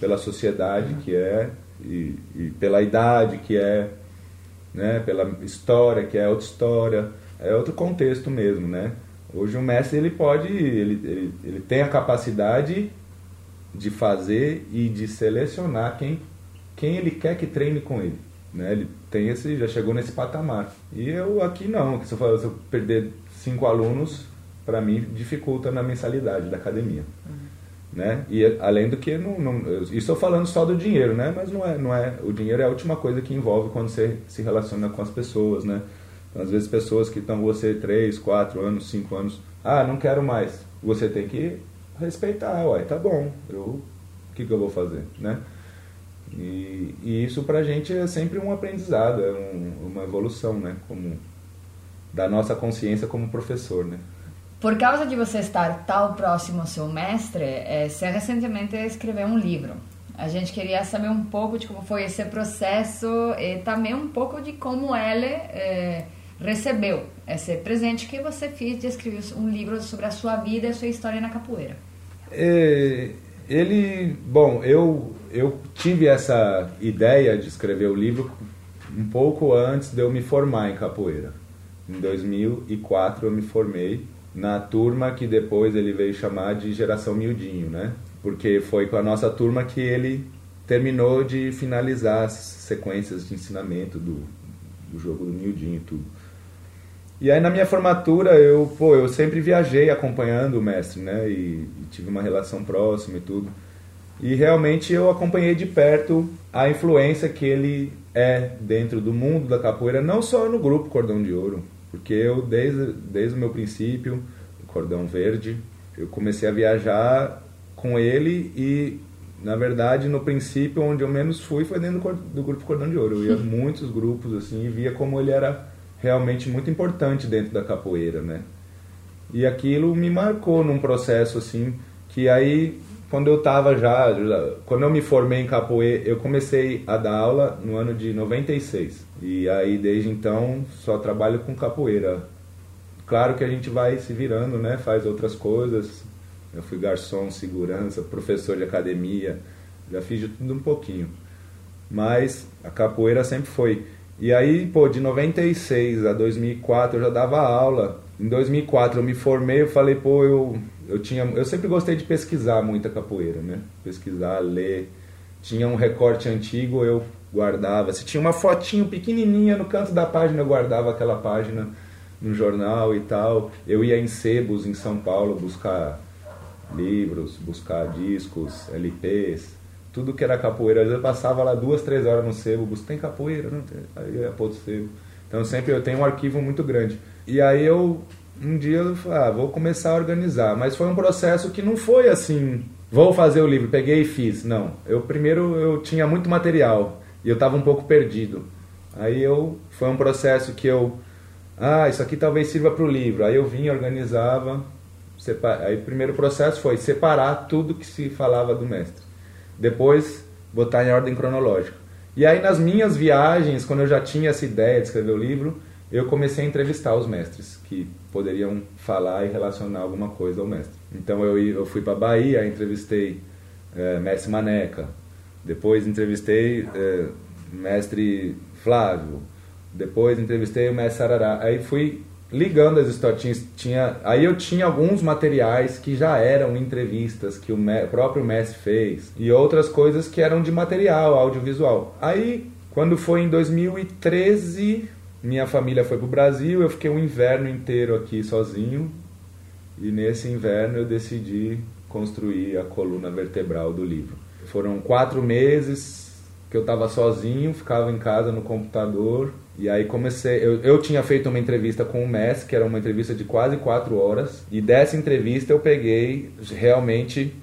Pela sociedade que é, e, e pela idade que é, né? pela história que é outra história, é outro contexto mesmo, né? Hoje o mestre ele pode, ele, ele, ele tem a capacidade de fazer e de selecionar quem, quem ele quer que treine com ele. Né? Ele tem esse, já chegou nesse patamar. E eu aqui não, se eu, se eu perder cinco alunos, para mim dificulta na mensalidade da academia. Uhum. Né? E além do que, não, não, estou falando só do dinheiro, né? mas não é, não é, o dinheiro é a última coisa que envolve quando você se relaciona com as pessoas. Né? Então, às vezes pessoas que estão você três, quatro anos, cinco anos, ah, não quero mais. Você tem que respeitar, uai, tá bom, eu, o que, que eu vou fazer, né? E, e isso pra gente é sempre um aprendizado, é um, uma evolução, né? Como, da nossa consciência como professor, né? Por causa de você estar tão próximo ao seu mestre, é, você recentemente escreveu um livro. A gente queria saber um pouco de como foi esse processo e também um pouco de como ele é, recebeu esse presente que você fez de escrever um livro sobre a sua vida e a sua história na capoeira. É, ele, bom, eu eu tive essa ideia de escrever o livro um pouco antes de eu me formar em capoeira. Em 2004 eu me formei na turma que depois ele veio chamar de Geração Miudinho, né? Porque foi com a nossa turma que ele terminou de finalizar as sequências de ensinamento do, do jogo do Miudinho e tudo. E aí na minha formatura eu, pô, eu sempre viajei acompanhando o mestre, né? E, e tive uma relação próxima e tudo. E realmente eu acompanhei de perto a influência que ele é dentro do mundo da capoeira, não só no grupo Cordão de Ouro, porque eu desde, desde o meu princípio, o Cordão Verde, eu comecei a viajar com ele e na verdade no princípio onde eu menos fui foi dentro do, do grupo Cordão de Ouro. Eu ia muitos grupos assim e via como ele era realmente muito importante dentro da capoeira, né? E aquilo me marcou num processo assim que aí quando eu estava já, quando eu me formei em capoeira, eu comecei a dar aula no ano de 96. E aí desde então só trabalho com capoeira. Claro que a gente vai se virando, né? Faz outras coisas. Eu fui garçom, segurança, professor de academia, já fiz de tudo um pouquinho. Mas a capoeira sempre foi. E aí, pô, de 96 a 2004 eu já dava aula. Em 2004 eu me formei, eu falei, pô, eu eu tinha eu sempre gostei de pesquisar muita capoeira né pesquisar ler tinha um recorte antigo eu guardava se tinha uma fotinho pequenininha no canto da página eu guardava aquela página no jornal e tal. Eu ia em sebos em São Paulo buscar livros, buscar discos, LPs, tudo que era capoeira. Às vezes eu passava lá duas, três horas no sebo, buscava, tem capoeira? Não tem. Aí ia pôr do sebo. Então sempre eu tenho um arquivo muito grande. E aí eu, um dia eu falei, ah, vou começar a organizar. Mas foi um processo que não foi assim, vou fazer o livro, peguei e fiz. Não, eu primeiro eu tinha muito material e eu estava um pouco perdido. Aí eu, foi um processo que eu, ah, isso aqui talvez sirva para o livro. Aí eu vinha, organizava, aí o primeiro processo foi separar tudo que se falava do mestre. Depois botar em ordem cronológica. E aí nas minhas viagens, quando eu já tinha essa ideia de escrever o livro, eu comecei a entrevistar os mestres que poderiam falar e relacionar alguma coisa ao mestre. Então eu, eu fui para Bahia, entrevistei é, mestre Maneca, depois entrevistei é, mestre Flávio, depois entrevistei o mestre Sarará. Aí fui ligando as histórias. Tinha, aí eu tinha alguns materiais que já eram entrevistas que o me, próprio mestre fez e outras coisas que eram de material audiovisual. Aí, quando foi em 2013, minha família foi para o Brasil, eu fiquei um inverno inteiro aqui sozinho e nesse inverno eu decidi construir a coluna vertebral do livro. Foram quatro meses que eu estava sozinho, ficava em casa no computador e aí comecei. Eu, eu tinha feito uma entrevista com o Messi, que era uma entrevista de quase quatro horas, e dessa entrevista eu peguei realmente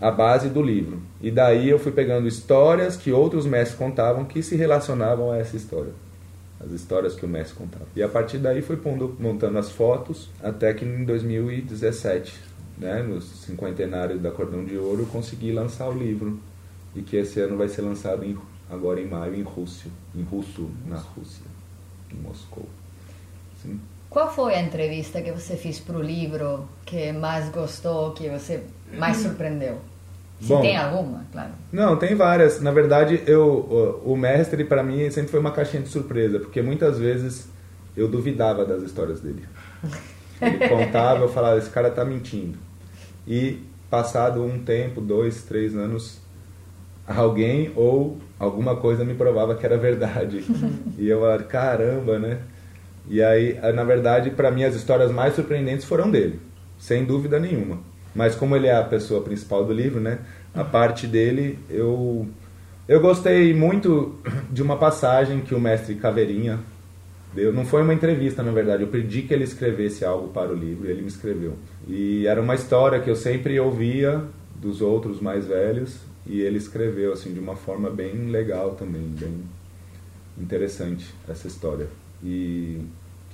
a base do livro. E daí eu fui pegando histórias que outros mestres contavam que se relacionavam a essa história. As histórias que o mestre contava. E a partir daí fui pondo, montando as fotos, até que em 2017, né, no cinquentenário da Cordão de Ouro, eu consegui lançar o livro. E que esse ano vai ser lançado em, agora em maio em Rússia, em russo, na Rússia em Moscou. Sim. Qual foi a entrevista que você fez para o livro que mais gostou, que você mais surpreendeu? Se Bom, tem alguma, claro. Não, tem várias. Na verdade, eu, o, o mestre para mim sempre foi uma caixinha de surpresa, porque muitas vezes eu duvidava das histórias dele. Ele contava, eu falava, esse cara tá mentindo. E passado um tempo, dois, três anos, alguém ou alguma coisa me provava que era verdade. e eu caramba, né? E aí, na verdade, para mim as histórias mais surpreendentes foram dele, sem dúvida nenhuma. Mas como ele é a pessoa principal do livro, né? A parte dele, eu eu gostei muito de uma passagem que o mestre Caveirinha deu. Não foi uma entrevista, na verdade. Eu pedi que ele escrevesse algo para o livro e ele me escreveu. E era uma história que eu sempre ouvia dos outros mais velhos e ele escreveu assim de uma forma bem legal também, bem interessante essa história. E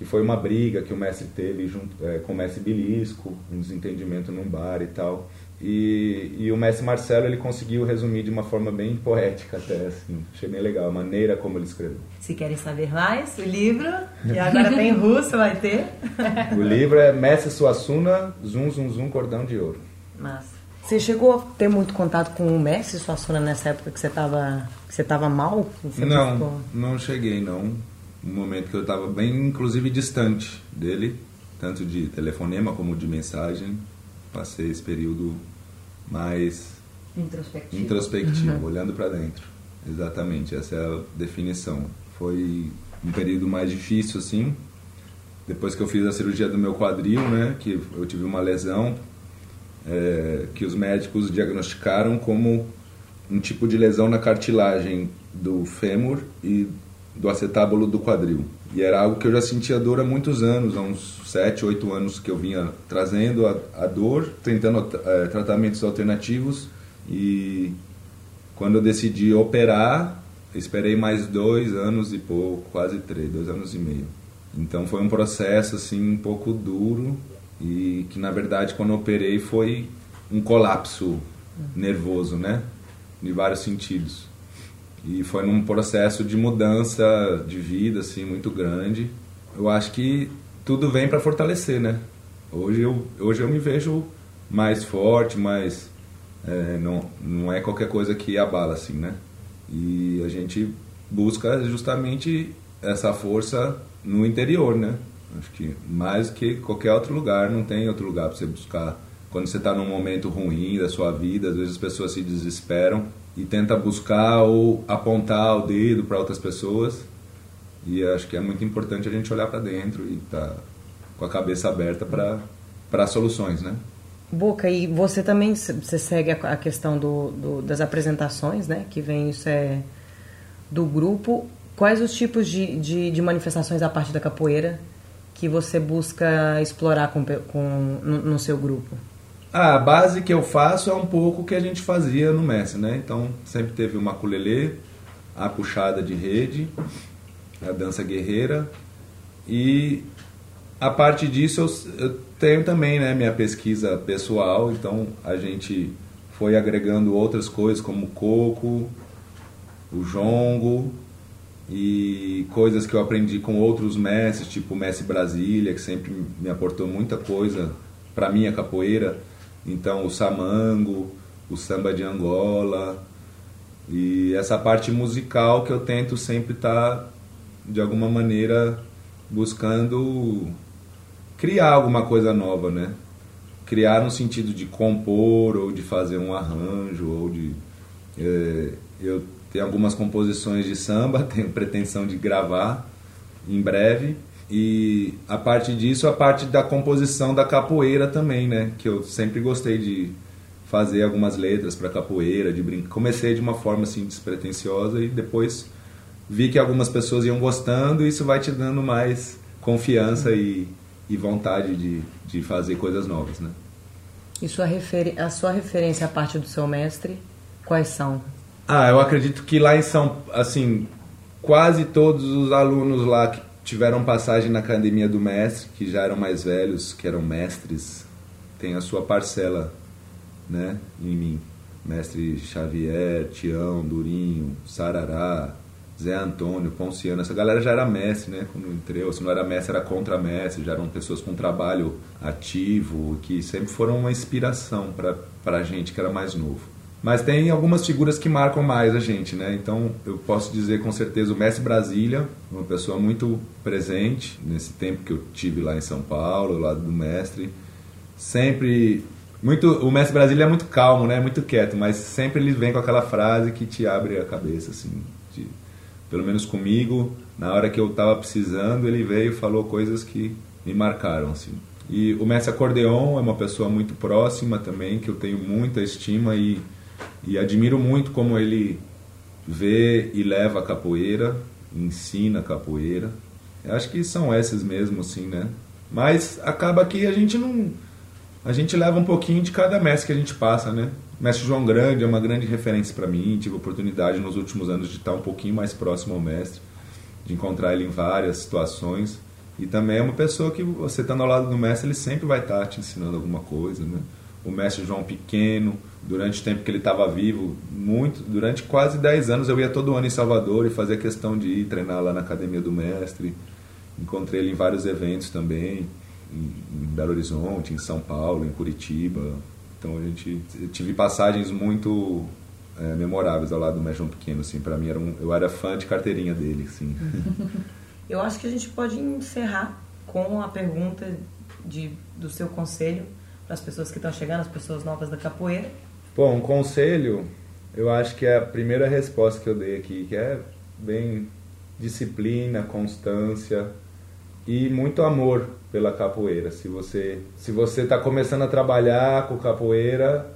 que foi uma briga que o mestre teve junto, é, com o mestre Bilisco, um desentendimento num bar e tal. E, e o mestre Marcelo ele conseguiu resumir de uma forma bem poética até, assim. Achei bem legal a maneira como ele escreveu. Se querem saber mais, o livro, e agora tem russo, vai ter. o livro é Mestre Suassuna, Zum Zum Zum Cordão de Ouro. Massa. Você chegou a ter muito contato com o Messi Suassuna nessa época que você estava que você tava mal? Você não, ficou... não cheguei não. Um momento que eu estava bem, inclusive, distante dele, tanto de telefonema como de mensagem. Passei esse período mais introspectivo, introspectivo uhum. olhando para dentro. Exatamente, essa é a definição. Foi um período mais difícil, assim. Depois que eu fiz a cirurgia do meu quadril, né, que eu tive uma lesão é, que os médicos diagnosticaram como um tipo de lesão na cartilagem do fêmur e do acetábulo do quadril. E era algo que eu já sentia dor há muitos anos, há uns 7, 8 anos que eu vinha trazendo a, a dor, tentando é, tratamentos alternativos e quando eu decidi operar, esperei mais dois anos e pouco, quase três, dois anos e meio. Então foi um processo assim um pouco duro, e que na verdade quando operei foi um colapso nervoso, né? De vários sentidos. E foi num processo de mudança de vida assim muito grande. Eu acho que tudo vem para fortalecer, né? Hoje eu hoje eu me vejo mais forte, mais é, não não é qualquer coisa que abala assim, né? E a gente busca justamente essa força no interior, né? Acho que mais que qualquer outro lugar, não tem outro lugar para você buscar. Quando você está num momento ruim da sua vida, às vezes as pessoas se desesperam e tenta buscar ou apontar o dedo para outras pessoas. E acho que é muito importante a gente olhar para dentro e tá com a cabeça aberta para soluções, né? Boca, e você também você segue a questão do, do, das apresentações, né? Que vem isso é do grupo. Quais os tipos de, de, de manifestações a parte da capoeira que você busca explorar com, com, no, no, seu grupo? Ah, a base que eu faço é um pouco o que a gente fazia no Messi, né? Então sempre teve o maculelê, a puxada de rede, a dança guerreira e a parte disso eu, eu tenho também né, minha pesquisa pessoal, então a gente foi agregando outras coisas como o coco, o jongo e coisas que eu aprendi com outros mestres, tipo o Mestre Brasília, que sempre me aportou muita coisa para minha capoeira. Então o samango, o samba de Angola e essa parte musical que eu tento sempre estar tá, de alguma maneira buscando criar alguma coisa nova, né? Criar no sentido de compor ou de fazer um arranjo ou de é, eu tenho algumas composições de samba, tenho pretensão de gravar em breve. E a parte disso, a parte da composição da capoeira também, né? Que eu sempre gostei de fazer algumas letras para capoeira, de brincar. Comecei de uma forma assim despretensiosa e depois vi que algumas pessoas iam gostando e isso vai te dando mais confiança e, e vontade de, de fazer coisas novas, né? E sua a sua referência à parte do seu mestre, quais são? Ah, eu acredito que lá em São, assim, quase todos os alunos lá que tiveram passagem na academia do mestre, que já eram mais velhos, que eram mestres, tem a sua parcela, né, em mim. Mestre Xavier, Tião, Durinho, Sarará, Zé Antônio, Ponciano, essa galera já era mestre, né? Quando entrei, se não era mestre, era contra-mestre, já eram pessoas com trabalho ativo, que sempre foram uma inspiração para a gente que era mais novo. Mas tem algumas figuras que marcam mais a gente, né? Então eu posso dizer com certeza o Mestre Brasília, uma pessoa muito presente nesse tempo que eu tive lá em São Paulo, ao lado do mestre. Sempre muito, o Mestre Brasília é muito calmo, né? Muito quieto, mas sempre ele vem com aquela frase que te abre a cabeça, assim. De, pelo menos comigo, na hora que eu estava precisando, ele veio e falou coisas que me marcaram, assim. E o Mestre Acordeon é uma pessoa muito próxima também, que eu tenho muita estima e e admiro muito como ele vê e leva a capoeira, ensina a capoeira. Eu acho que são esses mesmo, assim, né? Mas acaba que a gente não. A gente leva um pouquinho de cada mestre que a gente passa, né? O mestre João Grande é uma grande referência para mim. Tive a oportunidade nos últimos anos de estar um pouquinho mais próximo ao mestre, de encontrar ele em várias situações. E também é uma pessoa que você estando ao lado do mestre, ele sempre vai estar te ensinando alguma coisa, né? O mestre João Pequeno, durante o tempo que ele estava vivo, muito, durante quase 10 anos eu ia todo ano em Salvador e fazia questão de ir treinar lá na academia do mestre. Encontrei ele em vários eventos também, em, Belo Horizonte, em São Paulo, em Curitiba. Então a gente tive passagens muito é, memoráveis ao lado do mestre João Pequeno, assim, para mim era um, eu era fã de carteirinha dele, assim. eu acho que a gente pode encerrar com a pergunta de, do seu conselho as pessoas que estão chegando, as pessoas novas da capoeira Bom, um conselho, eu acho que é a primeira resposta que eu dei aqui, que é bem disciplina, constância e muito amor pela capoeira. Se você se você está começando a trabalhar com capoeira,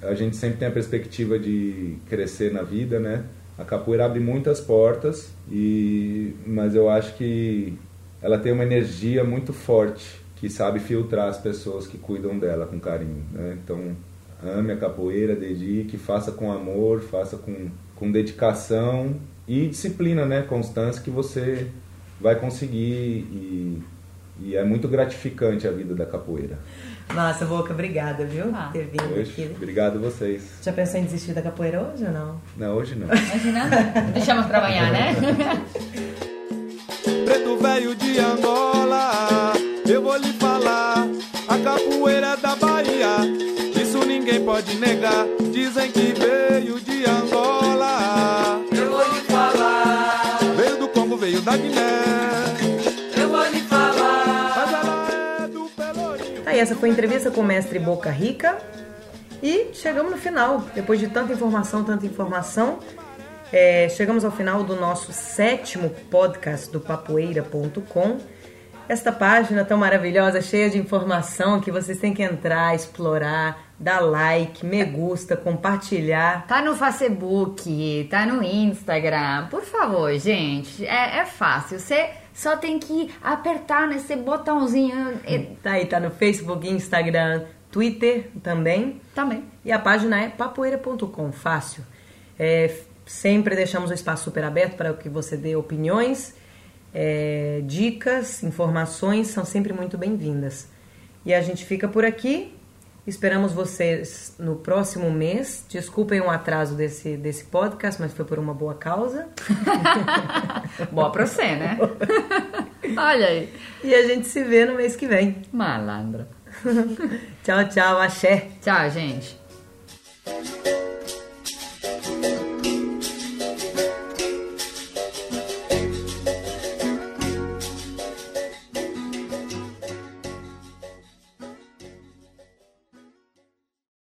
a gente sempre tem a perspectiva de crescer na vida, né? A capoeira abre muitas portas e mas eu acho que ela tem uma energia muito forte que sabe filtrar as pessoas que cuidam dela com carinho, né? Então ame a capoeira, dedique, faça com amor, faça com, com dedicação e disciplina, né? Constância que você vai conseguir e, e é muito gratificante a vida da capoeira. Nossa, Boca, obrigada, viu? Ah. Ter vindo hoje, aqui. Obrigado a vocês. Já pensou em desistir da capoeira hoje ou não? Não, hoje não. Imagina, deixamos pra amanhã, né? Preto velho de Angola, essa foi a entrevista com o mestre Boca Rica. E chegamos no final. Depois de tanta informação, tanta informação, é, chegamos ao final do nosso sétimo podcast do papoeira.com. esta página tão maravilhosa, cheia de informação que vocês têm que entrar, explorar, dar like, me gusta, compartilhar. Tá no Facebook, tá no Instagram. Por favor, gente, é, é fácil. Você só tem que apertar nesse botãozinho. e- Tá aí, tá no Facebook, Instagram, Twitter também. Também. E a página é papoeira.com, fácil. É, sempre deixamos o espaço super aberto para que você dê opiniões, é, dicas, informações, são sempre muito bem-vindas. E a gente fica por aqui. Esperamos vocês no próximo mês. Desculpem o atraso desse, desse podcast, mas foi por uma boa causa. Boa pra você, né? Olha aí. E a gente se vê no mês que vem. Malandra. tchau, tchau, axé. Tchau, gente.